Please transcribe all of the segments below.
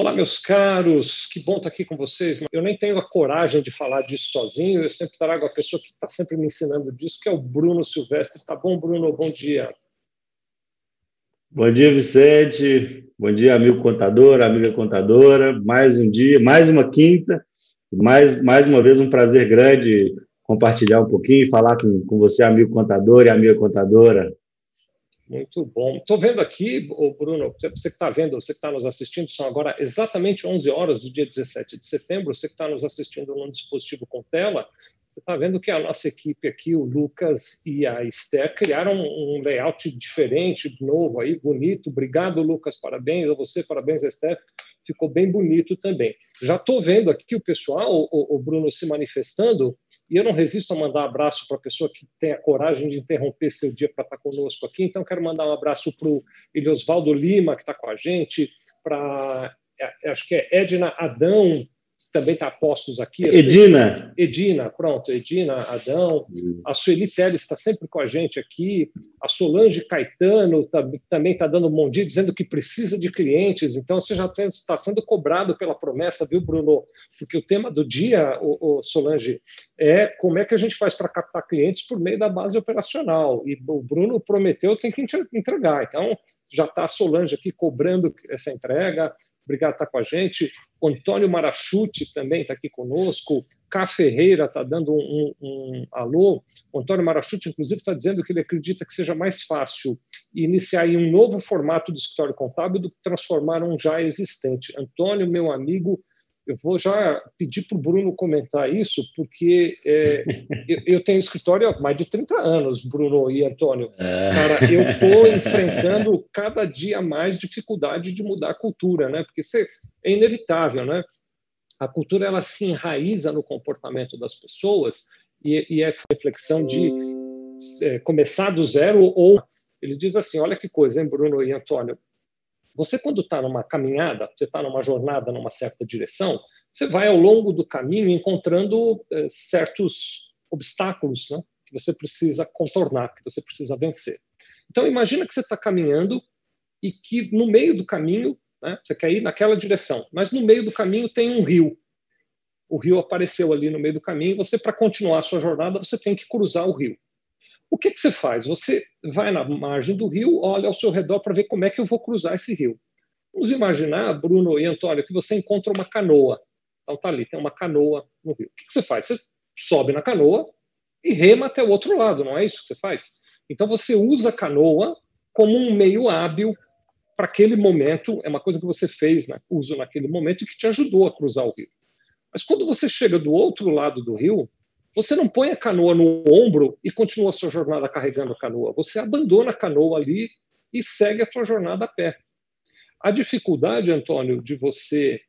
Olá, meus caros, que bom estar aqui com vocês. Eu nem tenho a coragem de falar disso sozinho, eu sempre trago a pessoa que está sempre me ensinando disso, que é o Bruno Silvestre. Tá bom, Bruno? Bom dia. Bom dia, Vicente. Bom dia, amigo contador, amiga contadora. Mais um dia, mais uma quinta. Mais, mais uma vez, um prazer grande compartilhar um pouquinho, falar com, com você, amigo contador e amiga contadora. Muito bom. Estou vendo aqui, Bruno, você que está vendo, você que está nos assistindo, são agora exatamente 11 horas do dia 17 de setembro. Você que está nos assistindo num dispositivo com tela, você está vendo que a nossa equipe aqui, o Lucas e a Esther, criaram um layout diferente, novo aí, bonito. Obrigado, Lucas, parabéns a você, parabéns, Esther ficou bem bonito também. Já estou vendo aqui o pessoal, o, o, Bruno, se manifestando, e eu não resisto a mandar abraço para a pessoa que tem a coragem de interromper seu dia para estar tá conosco aqui. Então, quero mandar um abraço para o Eliosvaldo Lima, que está com a gente, para, é, acho que é Edna Adão, também está postos aqui. Edina. Edina, pronto, Edina, Adão. A Sueli Teles está sempre com a gente aqui. A Solange Caetano tá, também está dando um bom dia, dizendo que precisa de clientes. Então, você já está sendo cobrado pela promessa, viu, Bruno? Porque o tema do dia, o, o Solange, é como é que a gente faz para captar clientes por meio da base operacional. E o Bruno prometeu, tem que entregar. Então, já está a Solange aqui cobrando essa entrega. Obrigado por estar com a gente. O Antônio Marachuti também está aqui conosco. Cá Ferreira está dando um, um, um, alô. O Antônio Marachuti, inclusive, está dizendo que ele acredita que seja mais fácil iniciar um novo formato do escritório contábil do que transformar um já existente. Antônio, meu amigo, eu vou já pedir para o Bruno comentar isso, porque é, eu, eu, tenho escritório há mais de 30 anos, Bruno e Antônio. É. Cara, eu estou enfrentando cada dia mais dificuldade de mudar a cultura, né? Porque você, é inevitável, né? A cultura ela se enraiza no comportamento das pessoas e, e é reflexão de é, começar do zero ou ele diz assim, olha que coisa, hein, Bruno e Antônio, você, quando está numa caminhada, você está numa jornada numa certa direção, você vai ao longo do caminho encontrando eh, certos obstáculos né, que você precisa contornar, que você precisa vencer. Então, imagina que você está caminhando e que no meio do caminho, né, você quer ir naquela direção, mas no meio do caminho tem um rio. O rio apareceu ali no meio do caminho, e você, para continuar a sua jornada, você tem que cruzar o rio. O que, que você faz? Você vai na margem do rio, olha ao seu redor para ver como é que eu vou cruzar esse rio. Vamos imaginar, Bruno e Antônio, que você encontra uma canoa. Então tá ali, tem uma canoa no rio. O que, que você faz? Você sobe na canoa e rema até o outro lado, não é isso que você faz? Então você usa a canoa como um meio hábil para aquele momento, é uma coisa que você fez, né, uso naquele momento e que te ajudou a cruzar o rio. Mas quando você chega do outro lado do rio, você não põe a canoa no ombro e continua a sua jornada carregando a canoa. Você abandona a canoa ali e segue a sua jornada a pé. A dificuldade, Antônio, de você,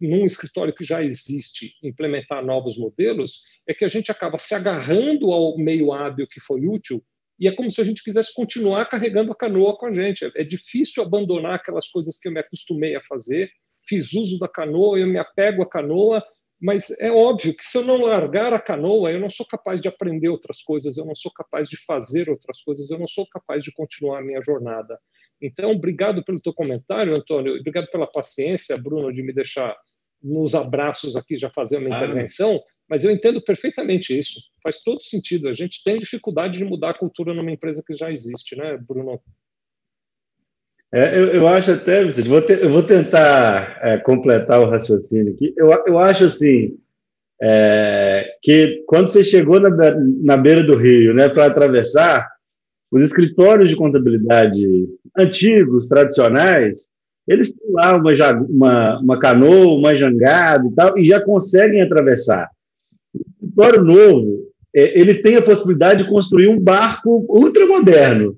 num escritório que já existe, implementar novos modelos, é que a gente acaba se agarrando ao meio hábil que foi útil e é como se a gente quisesse continuar carregando a canoa com a gente. É difícil abandonar aquelas coisas que eu me acostumei a fazer. Fiz uso da canoa, eu me apego à canoa mas é óbvio que se eu não largar a canoa, eu não sou capaz de aprender outras coisas, eu não sou capaz de fazer outras coisas, eu não sou capaz de continuar a minha jornada. Então, obrigado pelo teu comentário, Antônio, obrigado pela paciência, Bruno, de me deixar nos abraços aqui já fazer uma ah. intervenção, mas eu entendo perfeitamente isso. Faz todo sentido. A gente tem dificuldade de mudar a cultura numa empresa que já existe, né, Bruno? É, eu, eu, acho até, vou eu vou tentar é, completar o raciocínio aqui. Eu, eu acho assim é, que quando você chegou na, na beira do rio, né, para atravessar, os escritórios de contabilidade antigos, tradicionais, eles têm lá uma, uma, uma canoa, uma jangada e tal, e já conseguem atravessar. O escritório novo, é, ele tem a possibilidade de construir um barco ultramoderno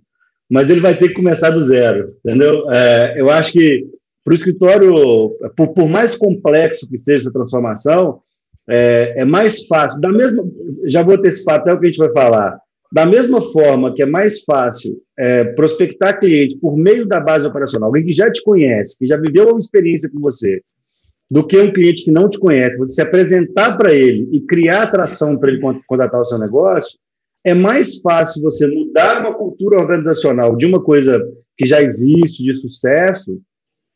mas ele vai ter que começar do zero, entendeu? É, eu acho que para o escritório, por, por, mais complexo que seja essa transformação, é, é, mais fácil. Da mesma, já vou antecipar até o que a gente vai falar. Da mesma forma que é mais fácil é, prospectar cliente por meio da base operacional, alguém que já te conhece, que já viveu uma experiência com você, do que um cliente que não te conhece, você se apresentar para ele e criar atração para ele contratar o seu negócio, é mais fácil você mudar uma cultura organizacional de uma coisa que já existe, de sucesso,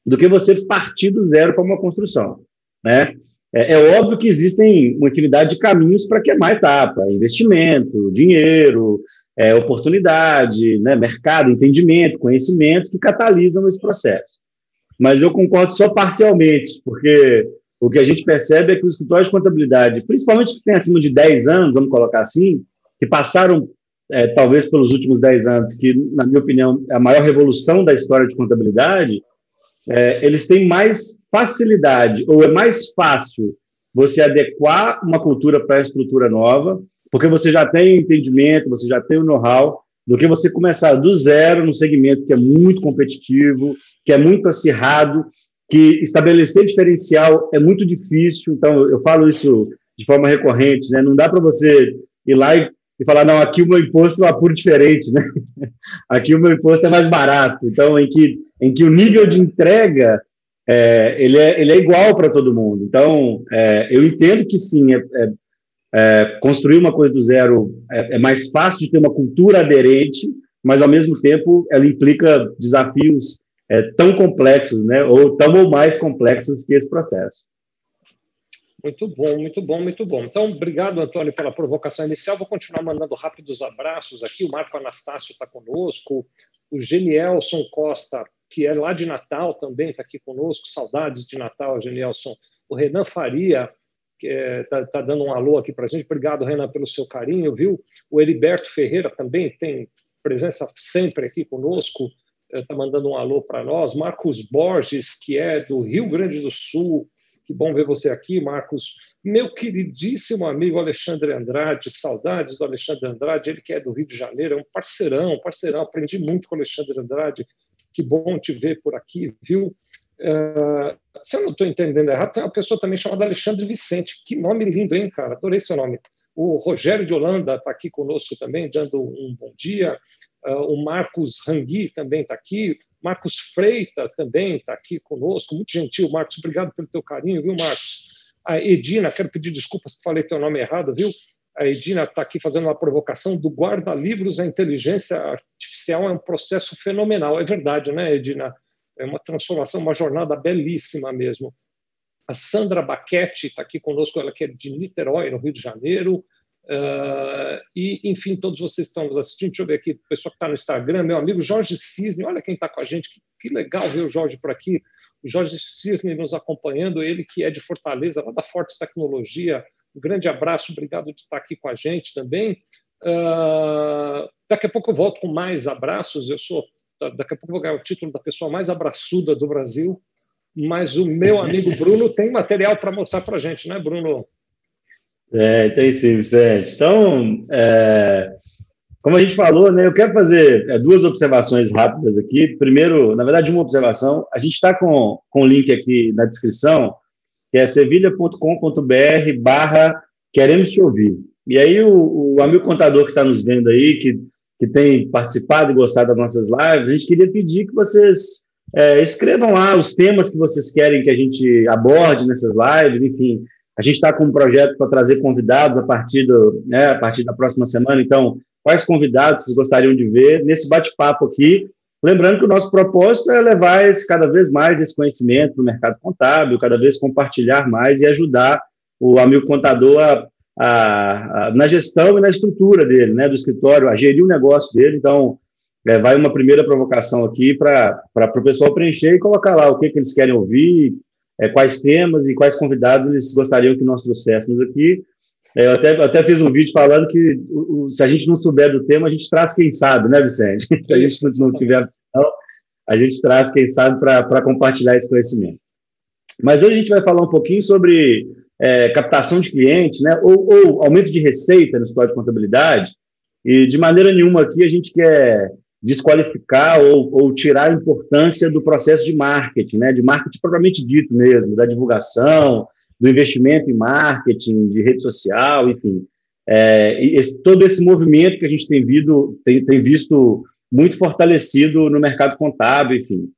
do que você partir do zero para uma construção. Né? É, é, óbvio que existem uma infinidade de caminhos para queimar etapa: investimento, dinheiro, é, oportunidade, né, mercado, entendimento, conhecimento, que catalisam esse processo. Mas eu concordo só parcialmente, porque o que a gente percebe é que os escritórios de contabilidade, principalmente que têm acima de 10 anos, vamos colocar assim, que passaram é, talvez pelos últimos 10 anos, que, na minha opinião, é a maior revolução da história de contabilidade, é, eles têm mais facilidade, ou é mais fácil você adequar uma cultura para a estrutura nova, porque você já tem entendimento, você já tem o know-how, do que você começar do zero num segmento que é muito competitivo, que é muito acirrado, que estabelecer diferencial é muito difícil. Então, eu falo isso de forma recorrente, né? Não dá para você ir lá e, e, falar, não, aqui o meu imposto é apuro diferente, né? aqui o meu imposto é mais barato. Então, em que, em que o nível de entrega é, ele, é, ele é igual para todo mundo. Então, é, eu entendo que sim, é, é, é construir uma coisa do zero é, é, mais fácil de ter uma cultura aderente, mas ao mesmo tempo ela implica desafios tão complexos, né, ou tão ou mais complexos que esse processo. Muito bom, muito bom, muito bom. Então, obrigado, Antônio, pela provocação inicial. Vou continuar mandando rápidos abraços aqui. O Marco Anastácio está conosco, o Genielson Costa que é lá de Natal também, está aqui conosco. Saudades de Natal, Genielson. O Renan Faria, que está é, tá, tá dando um alô aqui para a gente. Obrigado, Renan, pelo seu carinho, viu? O Heriberto Ferreira também tem presença sempre aqui conosco, está é, mandando um alô para nós. Marcos Borges, que é do Rio Grande do Sul. Que bom ver você aqui, Marcos. Meu queridíssimo amigo Alexandre Andrade, saudades do Alexandre Andrade, ele que é do Rio de Janeiro, é um parceirão, parceirão. Aprendi muito com o Alexandre Andrade que bom te ver por aqui, viu? Uh, se eu não estou entendendo errado, tem uma pessoa também chamada Alexandre Vicente. Que nome lindo, hein, cara? Adorei seu nome. O Rogério de Holanda está aqui conosco também, dando um bom dia. Uh, o Marcos Rangui também está aqui. Marcos Freita também está aqui conosco. Muito gentil, Marcos. Obrigado pelo teu carinho, viu, Marcos? A Edina, quero pedir desculpas se falei teu nome errado, viu? A Edina está aqui fazendo uma provocação do guarda-livros à inteligência artificial é um processo fenomenal. É verdade, né, Edina? É uma transformação, uma jornada belíssima mesmo. A Sandra Baquete está aqui conosco, ela que é de Niterói, no Rio de Janeiro. Uh, e, enfim, todos vocês estão nos assistindo. Deixa eu ver aqui, o pessoal que está no Instagram, meu amigo Jorge Cisne, olha quem está com a gente, que, que, legal ver o Jorge por aqui. O Jorge Cisne nos acompanhando, ele que é de Fortaleza, lá da Fortes Tecnologia, um grande abraço, obrigado de estar aqui com a gente também. Uh, daqui a pouco eu volto com mais abraços. Eu sou, daqui a pouco eu vou ganhar o título da pessoa mais abraçuda do Brasil. Mas o meu amigo Bruno tem material para mostrar para a gente, né, Bruno? É, tem sim, Vicente. Então, é, como a gente falou, né, eu quero fazer é, duas observações rápidas aqui. Primeiro, na verdade, uma observação. A gente está com, com o link aqui na descrição que é sevilha.com.br barra queremos te ouvir. E aí o, o amigo contador que está nos vendo aí, que, que tem participado e gostado das nossas lives, a gente queria pedir que vocês é, escrevam lá os temas que vocês querem que a gente aborde nessas lives, enfim. A gente está com um projeto para trazer convidados a partir, do, né, a partir da próxima semana, então, quais convidados vocês gostariam de ver nesse bate-papo aqui? Lembrando que o nosso propósito é levar esse, cada vez mais esse conhecimento para o mercado contábil, cada vez compartilhar mais e ajudar o amigo contador a, a, a, na gestão e na estrutura dele, né, do escritório, a gerir o negócio dele. Então, é, vai uma primeira provocação aqui para o pessoal preencher e colocar lá o que, que eles querem ouvir, é, quais temas e quais convidados eles gostariam que nós trouxéssemos aqui. É, eu até, até fiz um vídeo falando que o, se a gente não souber do tema, a gente traz quem sabe, né, Vicente? Se a gente não tiver, a gente traz quem sabe para compartilhar esse conhecimento. Mas hoje a gente vai falar um pouquinho sobre é, captação de clientes, né, ou, ou, aumento de receita no escritório de contabilidade, e de maneira nenhuma aqui a gente quer desqualificar ou, ou tirar a importância do processo de marketing, né, de marketing propriamente dito mesmo, da divulgação, do investimento em marketing, de rede social, enfim. É, esse, todo esse movimento que a gente tem, visto, tem, tem visto muito fortalecido no mercado contábil, enfim.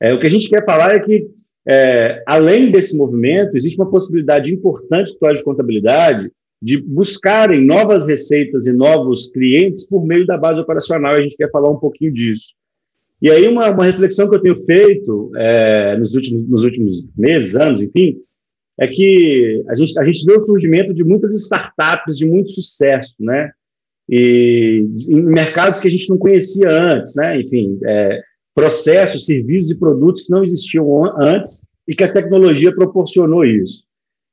É, o que a gente quer falar é que, é, além desse movimento, existe uma possibilidade importante do de contabilidade de buscarem novas receitas e novos clientes por meio da base operacional, a gente quer falar um pouquinho disso. E aí, uma, uma reflexão que eu tenho feito é, nos, últimos, nos últimos meses, anos, enfim, é que a gente, a gente vê o surgimento de muitas startups de muito sucesso, né? E em mercados que a gente não conhecia antes, né? Enfim, é, processos, serviços e produtos que não existiam antes e que a tecnologia proporcionou isso.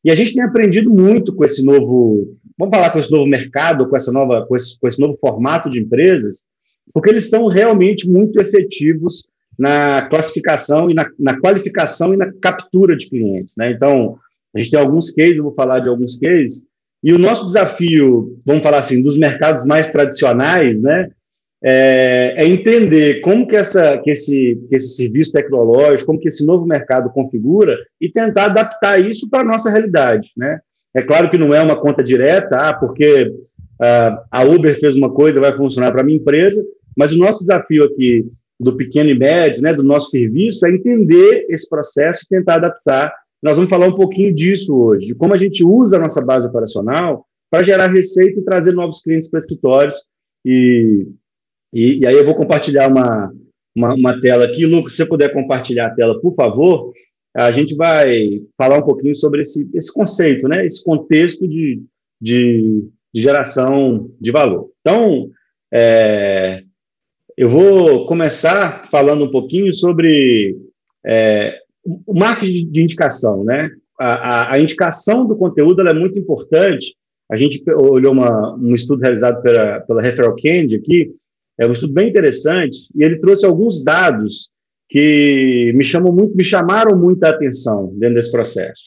E a gente tem aprendido muito com esse novo, vamos falar com esse novo mercado, com essa nova, com esse, com esse novo formato de empresas, porque eles estão realmente muito efetivos na classificação e na, na, qualificação e na captura de clientes. Né? Então, a gente tem alguns cases, eu vou falar de alguns cases, e o nosso desafio, vamos falar assim, dos mercados mais tradicionais, né, é, é entender como que, essa, que, esse, que esse serviço tecnológico, como que esse novo mercado configura e tentar adaptar isso para a nossa realidade. Né? É claro que não é uma conta direta, ah, porque ah, a Uber fez uma coisa, vai funcionar para a minha empresa, mas o nosso desafio aqui do pequeno e médio, né, do nosso serviço, é entender esse processo e tentar adaptar. Nós vamos falar um pouquinho disso hoje, de como a gente usa a nossa base operacional para gerar receita e trazer novos clientes para escritórios. E, e, e, aí eu vou compartilhar uma, uma, uma tela aqui. Lucas, se você puder compartilhar a tela, por favor, a gente vai falar um pouquinho sobre esse, esse conceito, né, esse contexto de, de, de geração de valor. Então, é, eu vou começar falando um pouquinho sobre é, o marketing de indicação, né? A, a, a indicação do conteúdo é muito importante. A gente olhou uma, um estudo realizado pela, pela Referral Candy aqui, é um estudo bem interessante, e ele trouxe alguns dados que me, chamam muito, me chamaram muita atenção dentro desse processo.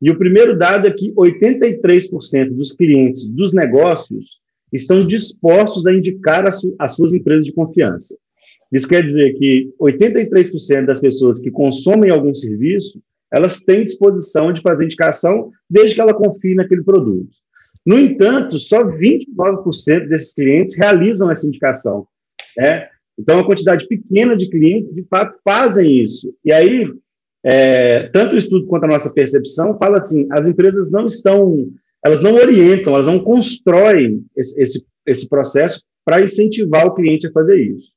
E o primeiro dado é que 83% dos clientes dos negócios estão dispostos a indicar as, as suas empresas de confiança. Isso quer dizer que 83% das pessoas que consomem algum serviço, elas têm disposição de fazer indicação desde que ela confie naquele produto. No entanto, só 29% desses clientes realizam essa indicação. Né? Então, uma quantidade pequena de clientes, de fato, fazem isso. E aí, é, tanto o estudo quanto a nossa percepção fala assim, as empresas não estão elas não orientam, elas não constroem esse, esse, esse processo para incentivar o cliente a fazer isso.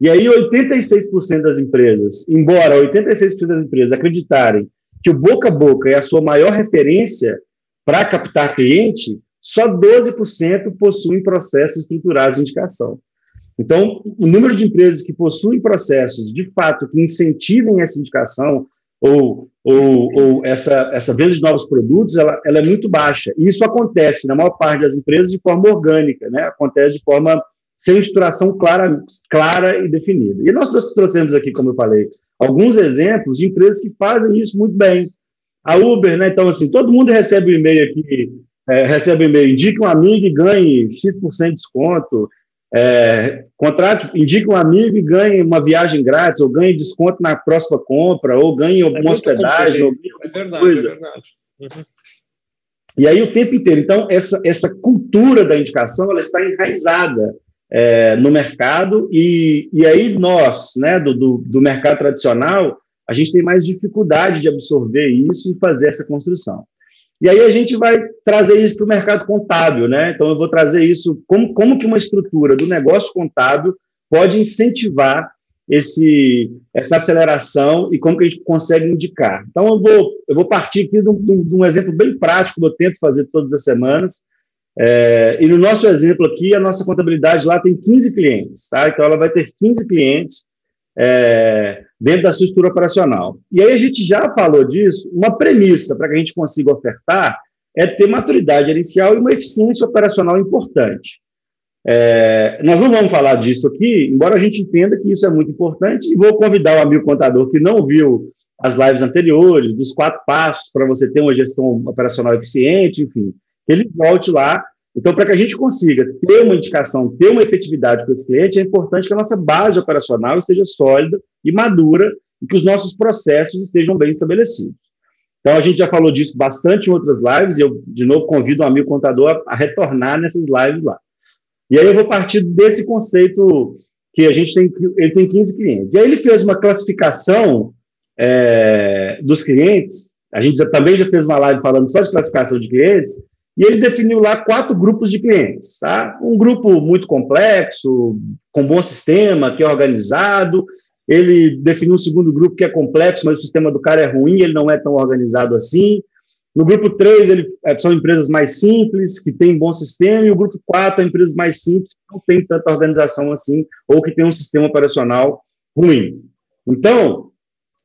E aí, 86% das empresas, embora 86% das empresas acreditarem que o boca a boca é a sua maior referência para captar cliente, só 12% possuem processos estruturados de indicação. Então, o número de empresas que possuem processos, de fato, que incentivem essa indicação, ou, ou, ou essa, essa venda de novos produtos, ela, ela é muito baixa. E isso acontece, na maior parte das empresas, de forma orgânica, né? acontece de forma sem estruturação clara, clara e definida. E nós trouxemos aqui, como eu falei, alguns exemplos de empresas que fazem isso muito bem. A Uber, né? Então, assim, todo mundo recebe o um e-mail aqui, é, recebe um e-mail, indique um amigo e ganhe X% de desconto. É, contrate, indique um amigo e ganhe uma viagem grátis, ou ganhe desconto na próxima compra, ou ganhe alguma é hospedagem, ou ganhe é verdade, coisa. É verdade. Uhum. E aí o tempo inteiro. Então, essa, essa cultura da indicação ela está enraizada é, no mercado, e, e aí nós, né, do, do, do mercado tradicional, a gente tem mais dificuldade de absorver isso e fazer essa construção. E aí a gente vai trazer isso para o mercado contábil, né? Então eu vou trazer isso como, como que uma estrutura do negócio contábil pode incentivar esse, essa aceleração e como que a gente consegue indicar. Então eu vou, eu vou partir aqui de um, de um exemplo bem prático que eu tento fazer todas as semanas. É, e no nosso exemplo aqui, a nossa contabilidade lá tem 15 clientes, tá? Então ela vai ter 15 clientes é, dentro da estrutura operacional. E aí a gente já falou disso, uma premissa para que a gente consiga ofertar é ter maturidade gerencial e uma eficiência operacional importante. É, nós não vamos falar disso aqui, embora a gente entenda que isso é muito importante, e vou convidar o amigo contador que não viu as lives anteriores, dos quatro passos para você ter uma gestão operacional eficiente, enfim, que ele volte lá então, para que a gente consiga ter uma indicação, ter uma efetividade com esse cliente, é importante que a nossa base operacional esteja sólida e madura e que os nossos processos estejam bem estabelecidos. Então, a gente já falou disso bastante em outras lives, e eu, de novo, convido o um amigo contador a, a retornar nessas lives lá. E aí eu vou partir desse conceito que a gente tem, ele tem 15 clientes. E aí ele fez uma classificação é, dos clientes, a gente já, também já fez uma live falando só de classificação de clientes, e ele definiu lá quatro grupos de clientes. Tá? Um grupo muito complexo, com bom sistema, que é organizado, ele definiu um segundo grupo que é complexo, mas o sistema do cara é ruim, ele não é tão organizado assim. No grupo 3, ele, é, são empresas mais simples, que têm bom sistema, e o grupo 4 é empresas mais simples, que não têm tanta organização assim, ou que têm um sistema operacional ruim. Então,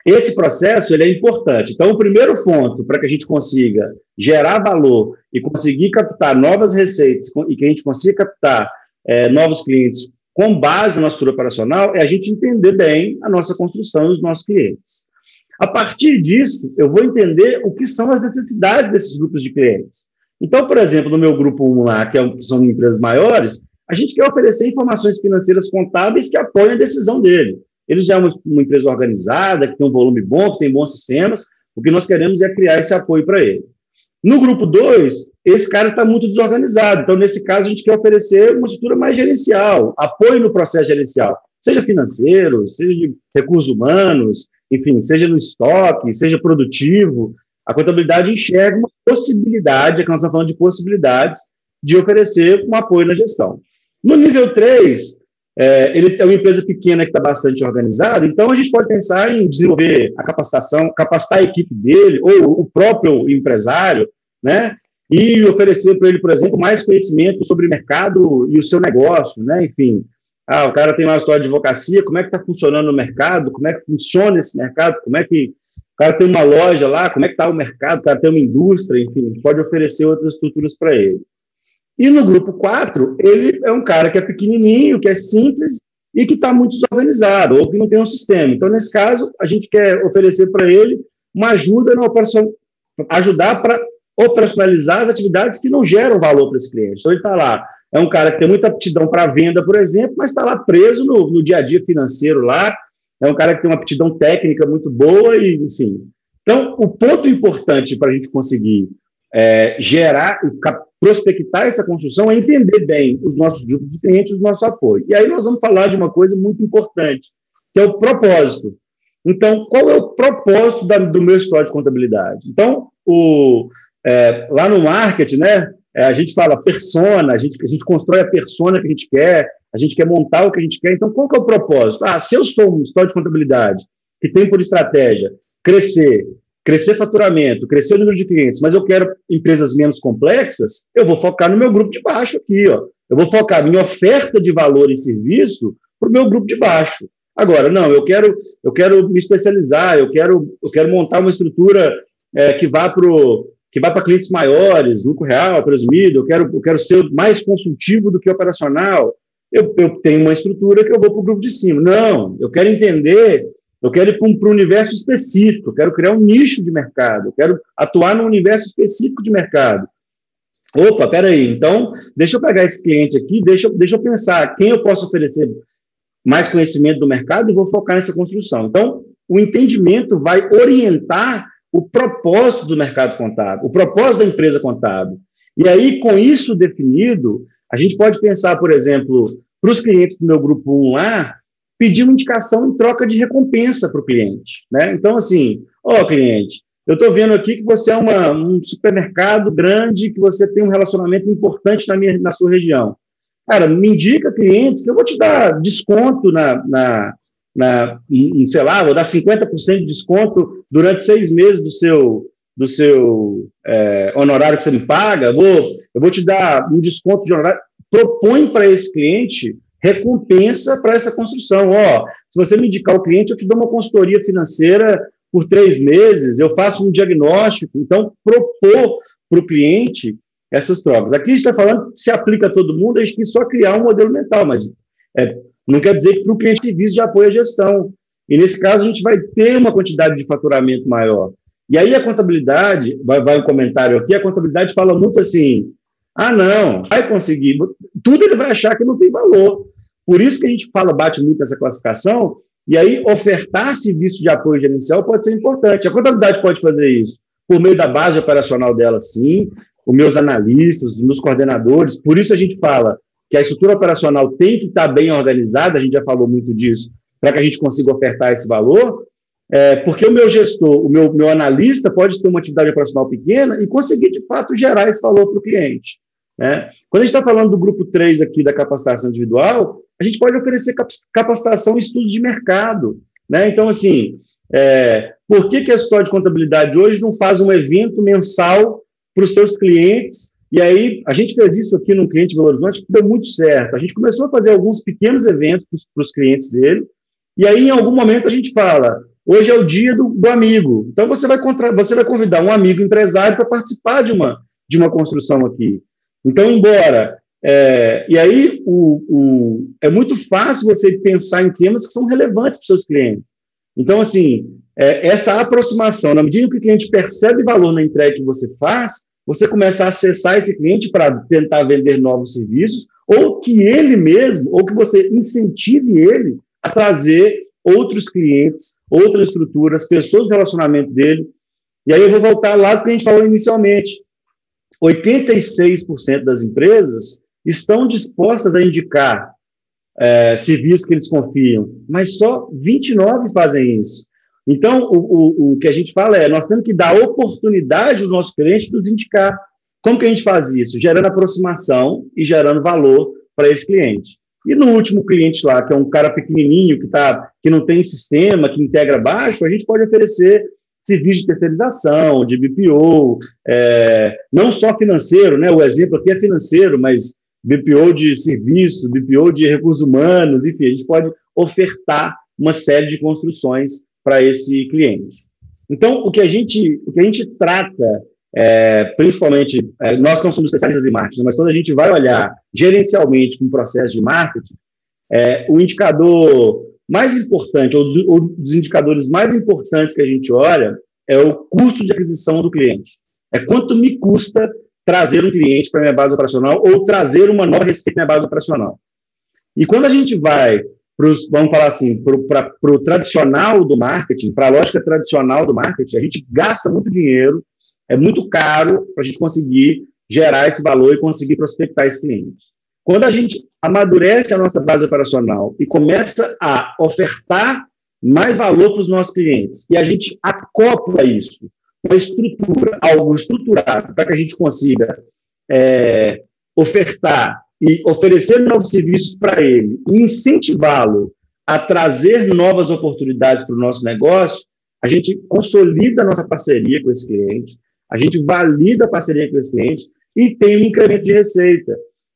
esse processo ele é importante. Então, o primeiro ponto para que a gente consiga gerar valor e conseguir captar novas receitas e que a gente consiga captar é, novos clientes com base na estrutura operacional é a gente entender bem a nossa construção e os nossos clientes. A partir disso, eu vou entender o que são as necessidades desses grupos de clientes. Então, por exemplo, no meu grupo 1 lá, que é são empresas maiores, a gente quer oferecer informações financeiras contábeis que apoiem a decisão dele. Ele já é uma, uma empresa organizada, que tem um volume bom, que tem bons sistemas. O que nós queremos é criar esse apoio para ele. No grupo 2, esse cara está muito desorganizado. Então, nesse caso, a gente quer oferecer uma estrutura mais gerencial, apoio no processo gerencial, seja financeiro, seja de recursos humanos, enfim, seja no estoque, seja produtivo. A contabilidade enxerga uma possibilidade, é que nós estamos falando de possibilidades, de oferecer um apoio na gestão. No nível 3, é, ele é uma empresa pequena que está bastante organizada, então a gente pode pensar em desenvolver a capacitação, capacitar a equipe dele, ou o próprio empresário, né? E oferecer para ele, por exemplo, mais conhecimento sobre o mercado e o seu negócio, né? Enfim, ah, o cara tem uma história de advocacia, como é que está funcionando o mercado, como é que funciona esse mercado, como é que o cara tem uma loja lá, como é que está o mercado, o cara tem uma indústria, enfim, pode oferecer outras estruturas para ele. E no grupo 4, ele é um cara que é pequenininho, que é simples e que está muito desorganizado, ou que não tem um sistema. Então, nesse caso, a gente quer oferecer para ele uma ajuda na operação, ajudar para operacionalizar as atividades que não geram valor para esse cliente. Então, ele está lá, é um cara que tem muita aptidão para venda, por exemplo, mas está lá preso no, no dia a dia financeiro lá, é um cara que tem uma aptidão técnica muito boa, e enfim. Então, o ponto importante para a gente conseguir é, gerar, prospectar essa construção é entender bem os nossos grupos de clientes, o nosso apoio. E aí nós vamos falar de uma coisa muito importante, que é o propósito. Então, qual é o propósito da, do meu história de contabilidade? Então, o, é, lá no marketing, né, é, a gente fala persona, a gente, a gente constrói a persona que a gente quer, a gente quer montar o que a gente quer. Então, qual que é o propósito? Ah, se eu sou um história de contabilidade que tem por estratégia crescer, crescer faturamento, crescer o número de clientes, mas eu quero empresas menos complexas, eu vou focar no meu grupo de baixo aqui, ó. Eu vou focar minha oferta de valor e serviço para o meu grupo de baixo. Agora, não, eu quero, eu quero me especializar, eu quero, eu quero montar uma estrutura é, que vá para que vá para clientes maiores, lucro real, presumido, eu quero, eu quero ser mais consultivo do que operacional. Eu, eu tenho uma estrutura que eu vou para o grupo de cima. Não, eu quero entender eu quero ir para um, universo específico, eu quero criar um nicho de mercado, eu quero atuar num universo específico de mercado. Opa, peraí, então, deixa eu pegar esse cliente aqui, deixa, deixa eu pensar quem eu posso oferecer mais conhecimento do mercado e vou focar nessa construção. Então, o entendimento vai orientar o propósito do mercado contábil, o propósito da empresa contábil. E aí, com isso definido, a gente pode pensar, por exemplo, para os clientes do meu grupo 1 lá, pedir uma indicação em troca de recompensa para o cliente. Né? Então, assim, ó, cliente, eu estou vendo aqui que você é uma, um supermercado grande, que você tem um relacionamento importante na, minha, na sua região. Cara, me indica clientes que eu vou te dar desconto na, na, na em, sei lá, vou dar 50% de desconto durante seis meses do seu, do seu é, honorário que você me paga, vou, eu vou te dar um desconto de honorário. Propõe para esse cliente recompensa para essa construção. Ó, se você me indicar o cliente, eu te dou uma consultoria financeira por três meses, eu faço um diagnóstico. Então, propor para o cliente essas trocas. Aqui a gente está falando que se aplica a todo mundo, a gente quis só criar um modelo mental, mas é, não quer dizer que para o cliente serviço de apoio à gestão. E nesse caso, a gente vai ter uma quantidade de faturamento maior. E aí a contabilidade, vai, vai um comentário aqui, a contabilidade fala muito assim, ah, não, vai conseguir. Tudo ele vai achar que não tem valor. Por isso que a gente fala, bate muito essa classificação, e aí ofertar serviço de apoio gerencial pode ser importante. A contabilidade pode fazer isso por meio da base operacional dela, sim, os meus analistas, os meus coordenadores. Por isso a gente fala que a estrutura operacional tem que estar bem organizada, a gente já falou muito disso, para que a gente consiga ofertar esse valor, é, porque o meu gestor, o meu, meu analista pode ter uma atividade operacional pequena e conseguir, de fato, gerar esse valor para o cliente. Né? Quando a gente está falando do grupo 3 aqui da capacitação individual, a gente pode oferecer capacitação em estudos de mercado. Né? Então, assim, é, por que, que a escola de contabilidade hoje não faz um evento mensal para os seus clientes? E aí, a gente fez isso aqui no cliente Belo Horizonte, que deu muito certo. A gente começou a fazer alguns pequenos eventos para os clientes dele, e aí, em algum momento, a gente fala: hoje é o dia do, do amigo. Então, você vai, você vai convidar um amigo empresário para participar de uma, de uma construção aqui. Então, embora. É, e aí, o, o, é muito fácil você pensar em temas que são relevantes para os seus clientes. Então, assim, é, essa aproximação, na medida que o cliente percebe valor na entrega que você faz, você começa a acessar esse cliente para tentar vender novos serviços, ou que ele mesmo, ou que você incentive ele a trazer outros clientes, outras estruturas, pessoas do relacionamento dele. E aí eu vou voltar lá do que a gente falou inicialmente. 86% das empresas estão dispostas a indicar é, serviços que eles confiam, mas só 29 fazem isso. Então, o, o, o, que a gente fala é, nós temos que dar oportunidade aos nossos clientes de nos indicar. Como que a gente faz isso? Gerando aproximação e gerando valor para esse cliente. E no último cliente lá, que é um cara pequenininho, que, tá, que não tem sistema, que integra baixo, a gente pode oferecer serviço de terceirização, de BPO, é, não só financeiro, né? o exemplo aqui é financeiro, mas BPO de serviço, BPO de recursos humanos, enfim, a gente pode ofertar uma série de construções para esse cliente. Então, o que a gente, o que a gente trata, é, principalmente, é, nós não somos especialistas em marketing, mas quando a gente vai olhar gerencialmente com o processo de marketing, é, o indicador mais importante, ou ou dos indicadores mais importantes que a gente olha, é o custo de aquisição do cliente. É quanto me custa trazer um cliente para minha base operacional ou trazer uma nova receita minha base operacional. E quando a gente vai pros, vamos falar assim, para o tradicional do marketing, para a lógica tradicional do marketing, a gente gasta muito dinheiro, é muito caro para a gente conseguir gerar esse valor e conseguir prospectar esse cliente. Quando a gente amadurece a nossa base operacional e começa a ofertar mais valor para os nossos clientes, e a gente acopla isso, uma estrutura, algo estruturado, para que a gente consiga é, ofertar e oferecer novos serviços para ele incentivá-lo a trazer novas oportunidades para o nosso negócio, a gente consolida a nossa parceria com esse cliente, a gente valida a parceria com esse cliente e tem um incremento de receita.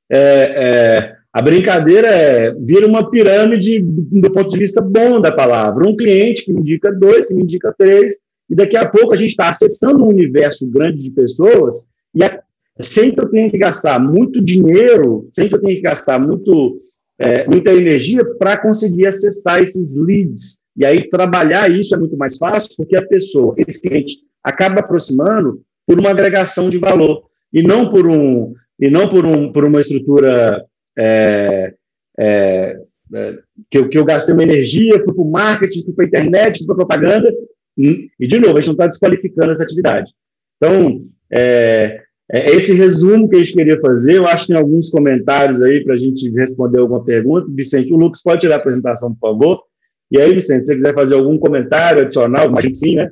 É, é, a brincadeira é vira uma pirâmide do ponto de vista bom da palavra. Um cliente que me indica dois, que me indica três, e daqui a pouco a gente está acessando um universo grande de pessoas e a, sem que eu tenha que gastar muito dinheiro, sem que eu tenha que gastar muito, é, muita energia para conseguir acessar esses leads. E aí trabalhar isso é muito mais fácil, porque a pessoa, esse cliente, acaba aproximando por uma agregação de valor e não por um e não por, um, por uma estrutura é, é, é que, eu, que eu gastei uma energia, para o marketing, para a internet, para propaganda, e, de novo, a gente não está desqualificando essa atividade. Então, é, é esse resumo que a gente queria fazer. Eu acho que tem alguns comentários aí para a gente responder alguma pergunta. Vicente, o Lucas pode tirar a apresentação, por favor. E aí, Vicente, se você quiser fazer algum comentário adicional, imagino sim, né?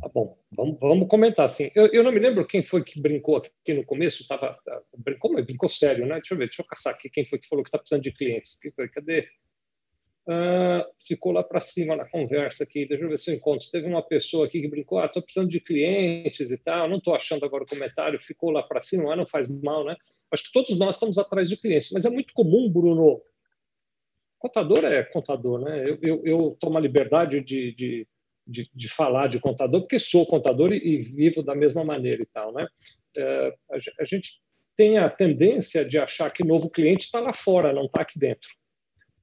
Tá bom, vamos, vamos comentar. Assim, eu, eu, não me lembro quem foi que brincou aqui no começo, tava, brincou, mas brincou sério, né? Deixa eu ver, deixa eu caçar aqui quem foi que falou que está precisando de clientes. Cadê? Uh, ficou lá para cima na conversa aqui. Deixa eu ver se eu encontro. Teve uma pessoa aqui que brincou: ah, estou precisando de clientes e tal. Não estou achando agora o comentário. Ficou lá para cima, mas não faz mal, né? Acho que todos nós estamos atrás de clientes, mas é muito comum, Bruno. Contador é contador, né? Eu, eu, eu tomo a liberdade de, de, de, de, falar de contador porque sou contador e, e vivo da mesma maneira e tal, né? Uh, a, a gente tem a tendência de achar que novo cliente está lá fora, não está aqui dentro.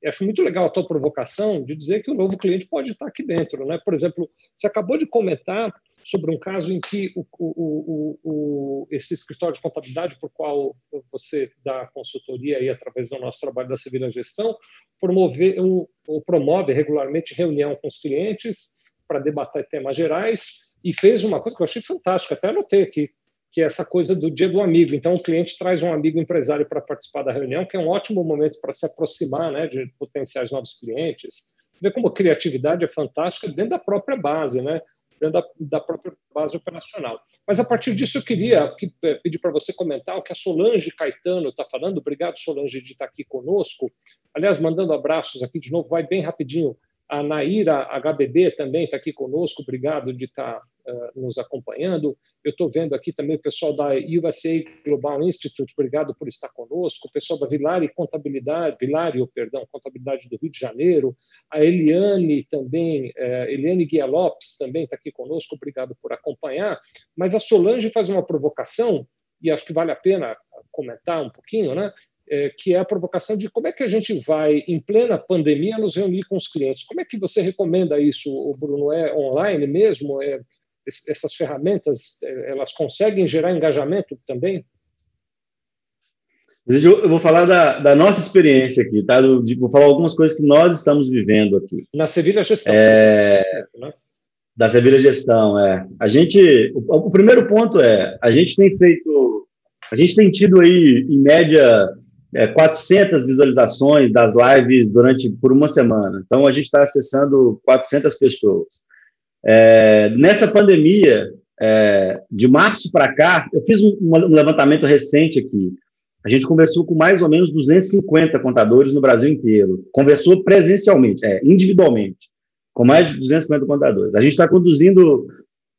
Acho muito legal a tua provocação de dizer que o novo cliente pode estar aqui dentro. Né? Por exemplo, você acabou de comentar sobre um caso em que o, o, o, esse escritório de contabilidade por qual você dá consultoria aí através do nosso trabalho da Civil Gestão promover ou promove regularmente reunião com os clientes para debater temas gerais e fez uma coisa que eu achei fantástica, até anotei aqui, que é essa coisa do dia do amigo. Então, o cliente traz um amigo empresário para participar da reunião, que é um ótimo momento para se aproximar né, de potenciais novos clientes. Ver como a criatividade é fantástica dentro da própria base. Né? dentro da, da, própria base operacional. Mas a partir disso eu queria pedir para você comentar o que a Solange Caetano está falando. Obrigado, Solange, de estar aqui conosco. Aliás, mandando abraços aqui de novo, vai bem rapidinho a Naira HBB também está aqui conosco, obrigado de estar uh, nos acompanhando. Eu estou vendo aqui também o pessoal da USA Global Institute, obrigado por estar conosco. O pessoal da Vilari Contabilidade, Vilario, perdão, Contabilidade do Rio de Janeiro. A Eliane também, uh, Eliane Guia Lopes também está aqui conosco, obrigado por acompanhar. Mas a Solange faz uma provocação, e acho que vale a pena comentar um pouquinho, né? é, que é a provocação de como é que a gente vai, em plena pandemia, nos reunir com os clientes. Como é que você recomenda isso, Bruno? É online mesmo? É, essas ferramentas, é, elas conseguem gerar engajamento também? Eu vou falar da, da nossa experiência aqui, tá? De, vou falar algumas coisas que nós estamos vivendo aqui. Na Sevilha Gestão. É, né? Da Sevilha Gestão, é. A gente, o, o, primeiro ponto é, a gente tem feito, a gente tem tido aí, em média, é, 400 visualizações das lives durante por uma semana. Então a gente está acessando 400 pessoas. É, nessa pandemia, é, de março para cá, eu fiz um, um, levantamento recente aqui. A gente conversou com mais ou menos 250 contadores no Brasil inteiro. Conversou presencialmente, é, individualmente, com mais de 250 contadores. A gente está conduzindo,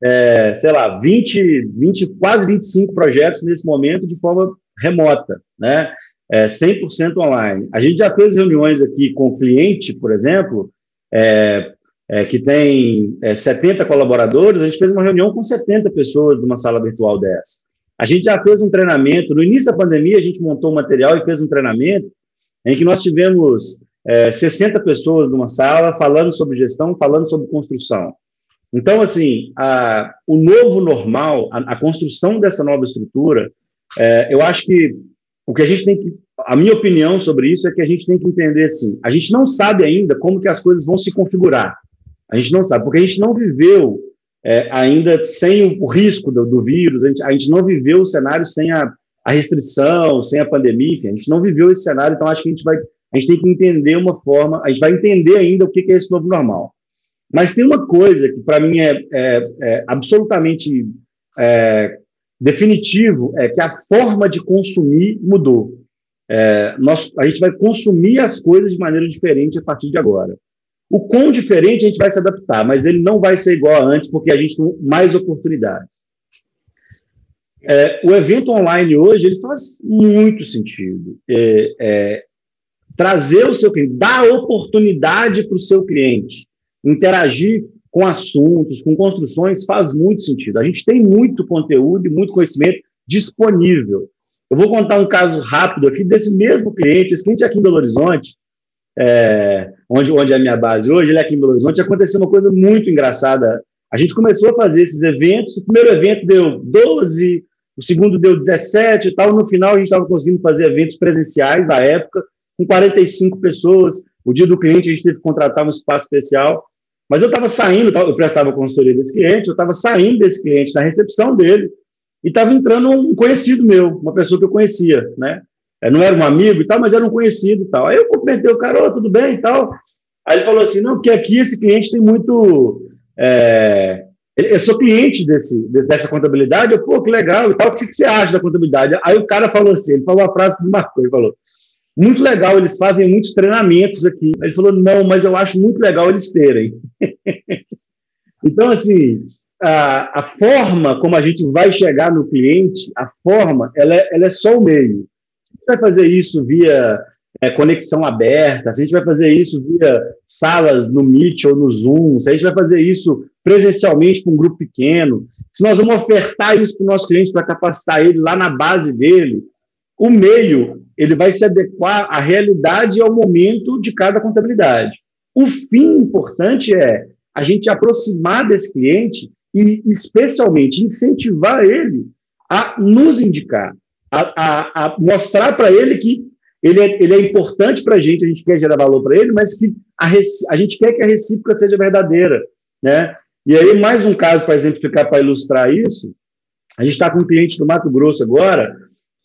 é, sei lá, 20, 20, quase 25 projetos nesse momento de forma remota, né? é, 100% online. A gente já fez reuniões aqui com o cliente, por exemplo, é, é, que tem é, 70 colaboradores, a gente fez uma reunião com 70 pessoas numa sala virtual dessa. A gente já fez um treinamento, no início da pandemia, a gente montou um material e fez um treinamento em que nós tivemos é, 60 pessoas numa sala falando sobre gestão, falando sobre construção. Então, assim, a, o novo normal, a, a construção dessa nova estrutura, é, eu acho que o que a gente tem que, a minha opinião sobre isso é que a gente tem que entender assim, a gente não sabe ainda como que as coisas vão se configurar. A gente não sabe, porque a gente não viveu é, ainda sem o, risco do, do vírus, a gente, a gente, não viveu o cenário sem a, a, restrição, sem a pandemia, enfim, a gente não viveu esse cenário, então acho que a gente vai, a gente tem que entender uma forma, a gente vai entender ainda o que, é esse novo normal. Mas tem uma coisa que para mim é, é, é absolutamente é, definitivo é que a forma de consumir mudou. É, nós, a gente vai consumir as coisas de maneira diferente a partir de agora. O quão diferente a gente vai se adaptar, mas ele não vai ser igual a antes, porque a gente tem mais oportunidades. É, o evento online hoje ele faz muito sentido. É, é, trazer o seu cliente, dar oportunidade para o seu cliente, interagir com assuntos, com construções, faz muito sentido. A gente tem muito conteúdo e muito conhecimento disponível. Eu vou contar um caso rápido aqui desse mesmo cliente, esse cliente aqui em Belo Horizonte, é, onde, onde é a minha base hoje, ele é aqui em Belo Horizonte, aconteceu uma coisa muito engraçada. A gente começou a fazer esses eventos, o primeiro evento deu 12, o segundo deu 17 e tal, no final a gente estava conseguindo fazer eventos presenciais, à época, com 45 pessoas. O dia do cliente a gente teve que contratar um espaço especial, mas eu estava saindo, eu prestava consultoria desse cliente, eu estava saindo desse cliente na recepção dele e estava entrando um conhecido meu, uma pessoa que eu conhecia, né? É, não era um amigo e tal, mas era um conhecido e tal. Aí eu cumprimentei o cara, oh, tudo bem e tal. Aí ele falou assim, não, porque aqui esse cliente tem muito... É... Eu sou cliente desse, dessa contabilidade, eu, pô, que legal e tal, o que você acha da contabilidade? Aí o cara falou assim, ele falou a frase que me marcou, ele falou, muito legal, eles fazem muitos treinamentos aqui. Ele falou, não, mas eu acho muito legal eles terem. então, assim, a, a, forma como a gente vai chegar no cliente, a forma, ela é, ela é só o meio. Vai fazer isso via é, conexão aberta, se a gente vai fazer isso via salas no Meet ou no Zoom, se a gente vai fazer isso presencialmente com um grupo pequeno, se nós vamos ofertar isso para o nosso cliente para capacitar ele lá na base dele, o meio ele vai se adequar à realidade e ao momento de cada contabilidade. O fim importante é a gente aproximar desse cliente e, especialmente, incentivar ele a nos indicar, a, a, a mostrar para ele que ele é, ele é importante para a gente, a gente quer gerar valor para ele, mas que a, a gente quer que a recíproca seja verdadeira. Né? E aí, mais um caso para exemplificar, para ilustrar isso, a gente está com um cliente do Mato Grosso agora,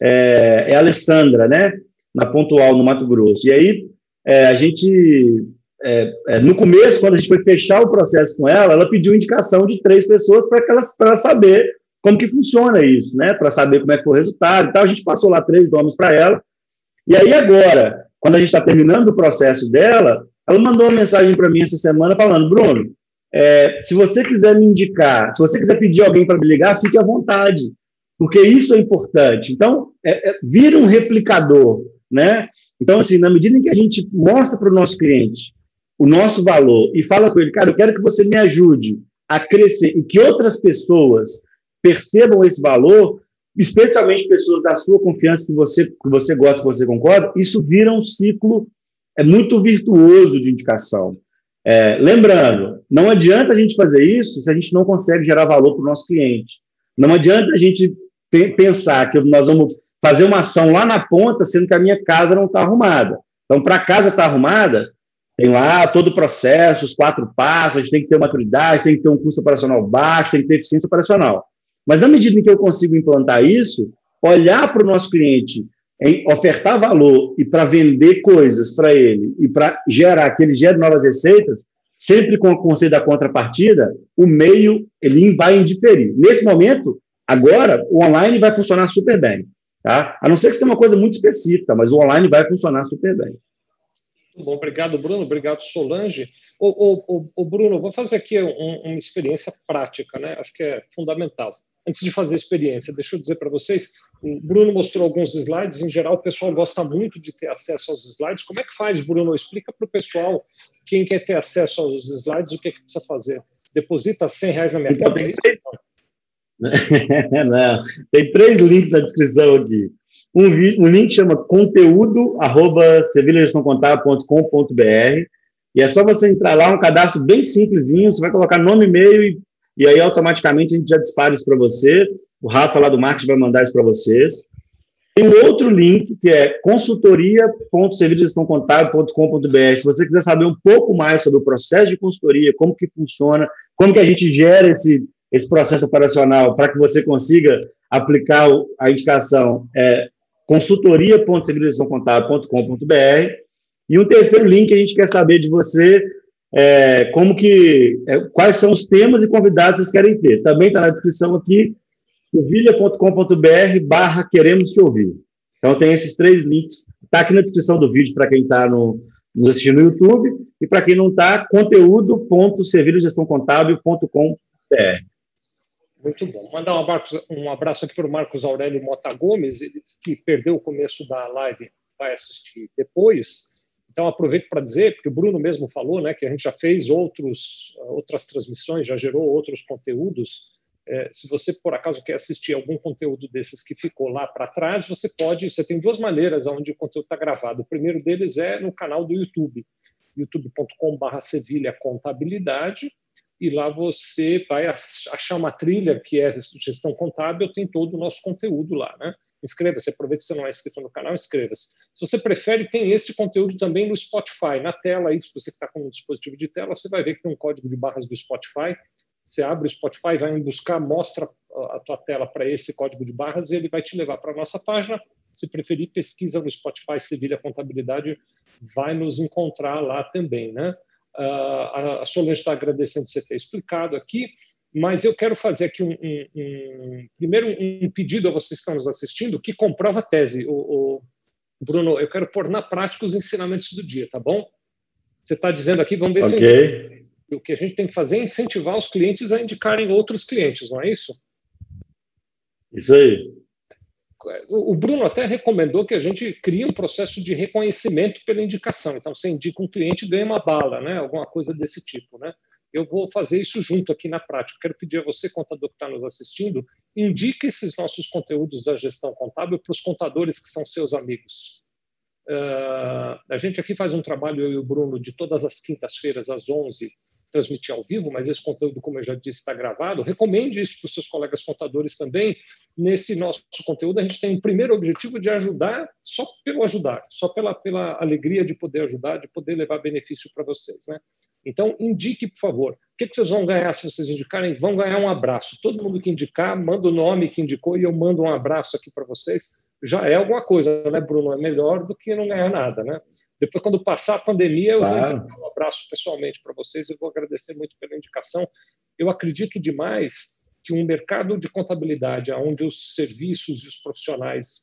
é, é a Alessandra, né? Na Pontual, no Mato Grosso. E aí é, a gente é, é, no começo, quando a gente foi fechar o processo com ela, ela pediu indicação de três pessoas para ela saber como que funciona isso, né? Para saber como é que foi o resultado e tal. A gente passou lá três nomes para ela. E aí agora, quando a gente está terminando o processo dela, ela mandou uma mensagem para mim essa semana falando, Bruno, é, se você quiser me indicar, se você quiser pedir alguém para me ligar, fique à vontade, porque isso é importante. Então, é, é, vira um replicador, né? Então, assim, na medida em que a gente mostra para o nosso cliente o nosso valor e fala com ele, cara, eu quero que você me ajude a crescer e que outras pessoas percebam esse valor, especialmente pessoas da sua confiança que você que você gosta, que você concorda, isso vira um ciclo é muito virtuoso de indicação. É, lembrando, não adianta a gente fazer isso se a gente não consegue gerar valor para o nosso cliente. Não adianta a gente pensar que nós vamos fazer uma ação lá na ponta, sendo que a minha casa não está arrumada. Então, para a casa estar tá arrumada, tem lá todo o processo, os quatro passos, a gente tem que ter maturidade, tem que ter um custo operacional baixo, tem que ter eficiência operacional. Mas na medida em que eu consigo implantar isso, olhar para o nosso cliente, ofertar valor e para vender coisas para ele e para gerar que ele gere novas receitas, sempre com o conceito da contrapartida, o meio ele vai indiferir. Nesse momento, agora, o online vai funcionar super bem. Tá? A não ser que seja uma coisa muito específica, mas o online vai funcionar super bem. Bom, obrigado, Bruno. Obrigado, Solange. O, o, o Bruno, vou fazer aqui um, uma experiência prática, né? Acho que é fundamental antes de fazer a experiência, deixa eu dizer para vocês, o Bruno mostrou alguns slides, em geral o pessoal gosta muito de ter acesso aos slides. Como é que faz, Bruno? Explica para o pessoal, quem quer ter acesso aos slides, o que, é que precisa fazer. Deposita 100 reais na minha então, conta? Tem... Não, tem três links na descrição aqui. Um, um link chama conteúdo arroba e é só você entrar lá, um cadastro bem simplesinho, você vai colocar nome, e-mail e e aí automaticamente a gente já dispara isso para você. O Rafa lá do marketing vai mandar isso para vocês. Tem um outro link que é consultoria.serviçosgestãocontábil.com.br. Se você quiser saber um pouco mais sobre o processo de consultoria, como que funciona, como que a gente gera esse, esse processo operacional para que você consiga aplicar a indicação, é consultoria.serviçosgestãocontábil.com.br. E um terceiro link que a gente quer saber de você é, como que, é, quais são os temas e convidados que vocês querem ter. Também está na descrição aqui, vilha.com.br barra queremos te ouvir. Então tem esses três links, está aqui na descrição do vídeo para quem está no, nos assistindo no YouTube e para quem não está, conteúdo.servilhogestãocontábil.com.br. Muito bom. Mandar um abraço, um abraço aqui para o Marcos Aurélio Mota Gomes, ele que perdeu o começo da live, vai assistir depois. Então, aproveito para dizer, porque o Bruno mesmo falou né, que a gente já fez outros, outras transmissões, já gerou outros conteúdos. É, se você, por acaso, quer assistir algum conteúdo desses que ficou lá para trás, você pode. Você tem duas maneiras onde o conteúdo está gravado. O primeiro deles é no canal do YouTube, youtube.com.br Sevilha Contabilidade, e lá você vai achar uma trilha que é gestão contábil, tem todo o nosso conteúdo lá. Né? Inscreva-se, aproveite você não é inscrito no canal, inscreva-se. Se você prefere, tem esse conteúdo também no Spotify, na tela aí, se você está com um dispositivo de tela, você vai ver que tem um código de barras do Spotify, você abre o Spotify, vai buscar, mostra a tua tela para esse código de barras e ele vai te levar para a nossa página. Se preferir, pesquisa no Spotify Sevilha Contabilidade, vai nos encontrar lá também, né? Uh, a Solange está agradecendo você ter explicado aqui mas eu quero fazer aqui um, um, um, primeiro um pedido a vocês que estão nos assistindo que comprova a tese. O, o, Bruno, eu quero pôr na prática os ensinamentos do dia, tá bom? Você está dizendo aqui, vamos ver okay. se o que a gente tem que fazer é incentivar os clientes a indicarem outros clientes, não é isso? Isso aí. O Bruno até recomendou que a gente crie um processo de reconhecimento pela indicação. Então, você indica um cliente e ganha uma bala, né? Alguma coisa desse tipo, né? Eu vou fazer isso junto aqui na prática. Quero pedir a você, contador que está nos assistindo, indique esses nossos conteúdos da gestão contábil para os contadores que são seus amigos. Uh, a gente aqui faz um trabalho, eu e o Bruno, de todas as quintas-feiras, às 11 transmitir ao vivo, mas esse conteúdo, como eu já disse, está gravado. Recomende isso para os seus colegas contadores também. Nesse nosso conteúdo, a gente tem um primeiro objetivo de ajudar só pelo ajudar, só pela, pela alegria de poder ajudar, de poder levar benefício para vocês. Né? Então, indique, por favor. O que, que vocês vão ganhar se vocês indicarem? Vão ganhar um abraço. Todo mundo que indicar, manda o nome que indicou e eu mando um abraço aqui para vocês. já é alguma coisa, né, Bruno? É melhor do que não ganhar nada, né? Depois, quando passar a pandemia, eu claro. vou entregar um abraço pessoalmente para vocês e vou agradecer muito pela indicação. Eu acredito demais que um mercado de contabilidade onde os serviços e os profissionais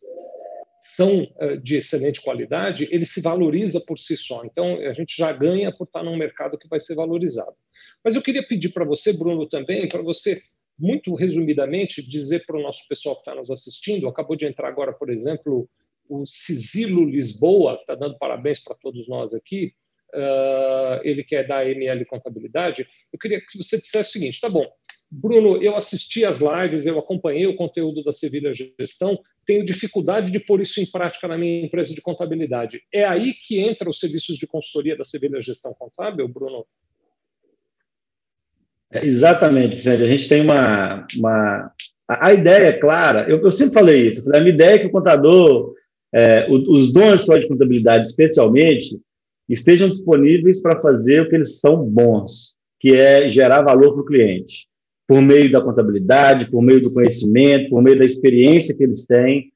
são eh, de excelente qualidade, ele se valoriza por si só. Então, a gente já ganha por estar num mercado que vai ser valorizado. Mas eu queria pedir para você, Bruno, também, para você, muito resumidamente, dizer para o nosso pessoal que está nos assistindo, acabou de entrar agora, por exemplo, o Cisilo Lisboa, está dando parabéns para todos nós aqui, uh, ele que é da ML Contabilidade, eu queria que você dissesse o seguinte, tá bom, Bruno, eu assisti às lives, eu acompanhei o conteúdo da Sevilha Gestão, tenho dificuldade de pôr isso em prática na minha empresa de contabilidade. É aí que entra os serviços de consultoria da Sevilha Gestão Contábil, Bruno? É, exatamente, Vicente. A gente tem uma. uma... A, a ideia é clara, eu, eu, sempre falei isso, a minha ideia é que o contador, é, os dons de contabilidade, especialmente, estejam disponíveis para fazer o que eles são bons, que é gerar valor para o cliente por meio da contabilidade, por meio do conhecimento, por meio da experiência que eles têm.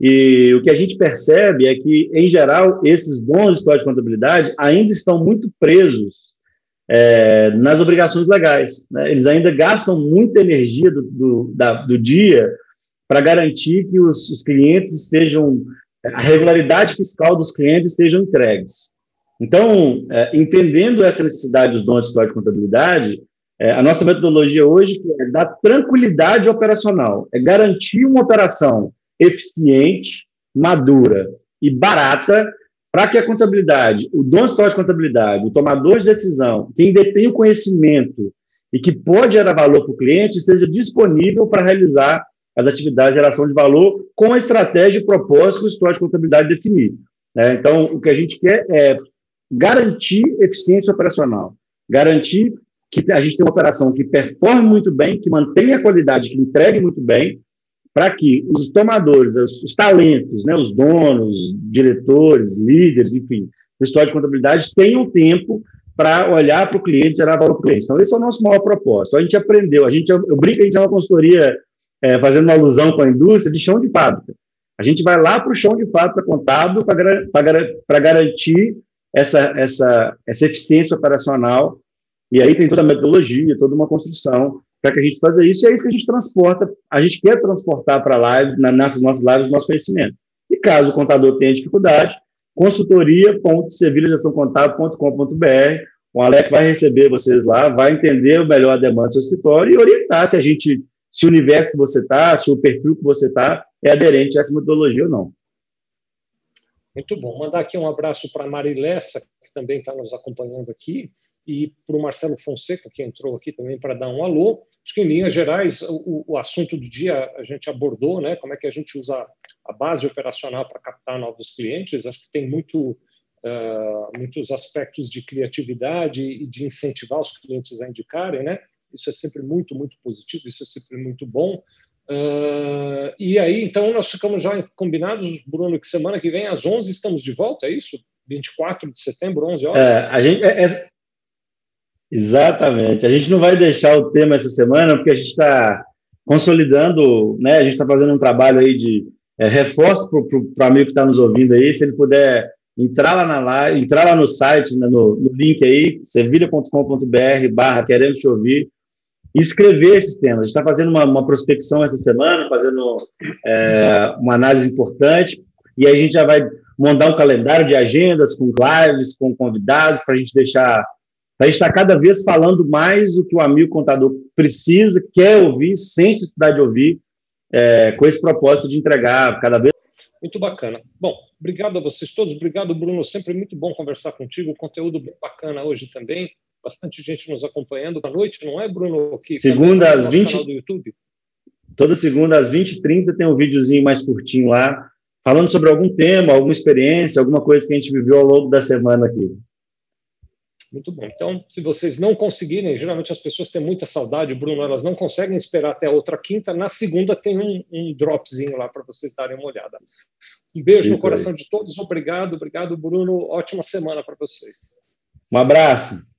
E o que a gente percebe é que, em geral, esses bons escolas de contabilidade ainda estão muito presos é, nas obrigações legais. Né? Eles ainda gastam muita energia do, do, da, do dia para garantir que os, os, clientes estejam, a regularidade fiscal dos clientes estejam entregues. Então, é, entendendo essa necessidade dos dons de contabilidade, é, a nossa metodologia hoje é dar tranquilidade operacional, é garantir uma operação eficiente, madura e barata para que a contabilidade, o dono de contabilidade, o tomador de decisão, quem detém o conhecimento e que pode gerar valor para o cliente, esteja disponível para realizar as atividades de geração de valor com a estratégia e propósito que o histórico de contabilidade definir. Né? Então, o que a gente quer é garantir eficiência operacional, garantir que a gente tem uma operação que performe muito bem, que mantenha a qualidade, que entregue muito bem, para que os tomadores, os, os, talentos, né, os donos, diretores, líderes, enfim, história de contabilidade tenham tempo para olhar para o cliente, gerar valor para o cliente. Então, esse é o nosso maior propósito. A gente aprendeu, a gente, eu brinco, a gente é uma consultoria é, fazendo uma alusão com a indústria de chão de fábrica. A gente vai lá para o chão de fábrica contábil para garantir essa, essa, essa eficiência operacional e aí tem toda a metodologia, toda uma construção para que a gente faça isso, e é isso que a gente transporta, a gente quer transportar para live, na, nas nossas lives, o nosso conhecimento. E caso o contador tenha dificuldade, consultoria.sevilhagestãocontábil.com.br, o Alex vai receber vocês lá, vai entender o melhor a demanda do seu escritório e orientar se a gente, se o universo que você está, se o perfil que você está é aderente a essa metodologia ou não. Muito bom. Mandar aqui um abraço para a Marilessa, que também está nos acompanhando aqui, e para o Marcelo Fonseca, que entrou aqui também para dar um alô. Acho que, em linhas gerais, o, o, assunto do dia a gente abordou, né? como é que a gente usa a base operacional para captar novos clientes. Acho que tem muito, uh, muitos aspectos de criatividade e de incentivar os clientes a indicarem. Né? Isso é sempre muito, muito positivo, isso é sempre muito bom. Uh, e aí, então, nós ficamos já combinados, Bruno, que semana que vem, às 11, estamos de volta, é isso? 24 de setembro, 11 horas? É, a gente, é, é, exatamente. A gente não vai deixar o tema essa semana, porque a gente está consolidando, né? A gente está fazendo um trabalho aí de é, reforço para o amigo que está nos ouvindo aí, se ele puder entrar lá na live, entrar lá no site, né, no, no link aí, sevilha.com.br barra querendo te ouvir, escrever esses temas. A gente está fazendo uma, uma, prospecção essa semana, fazendo é, uma análise importante, e aí a gente já vai montar um calendário de agendas com lives, com convidados, para a gente deixar. A gente estar tá cada vez falando mais o que o amigo contador precisa, quer ouvir, sente necessidade de ouvir, é, com esse propósito de entregar cada vez. Muito bacana. Bom, obrigado a vocês todos. Obrigado, Bruno. Sempre muito bom conversar contigo. Conteúdo bem bacana hoje também bastante gente nos acompanhando à noite, não é, Bruno? Que segunda às 20 do YouTube. Toda segunda às 20h30 tem um videozinho mais curtinho lá, falando sobre algum tema, alguma experiência, alguma coisa que a gente viveu ao longo da semana aqui. Muito bom. Então, se vocês não conseguirem, geralmente as pessoas têm muita saudade, Bruno, elas não conseguem esperar até a outra quinta. Na segunda tem um, um dropzinho lá para vocês darem uma olhada. Um beijo Isso no coração aí. de todos. Obrigado, obrigado, Bruno. Ótima semana para vocês. Um abraço.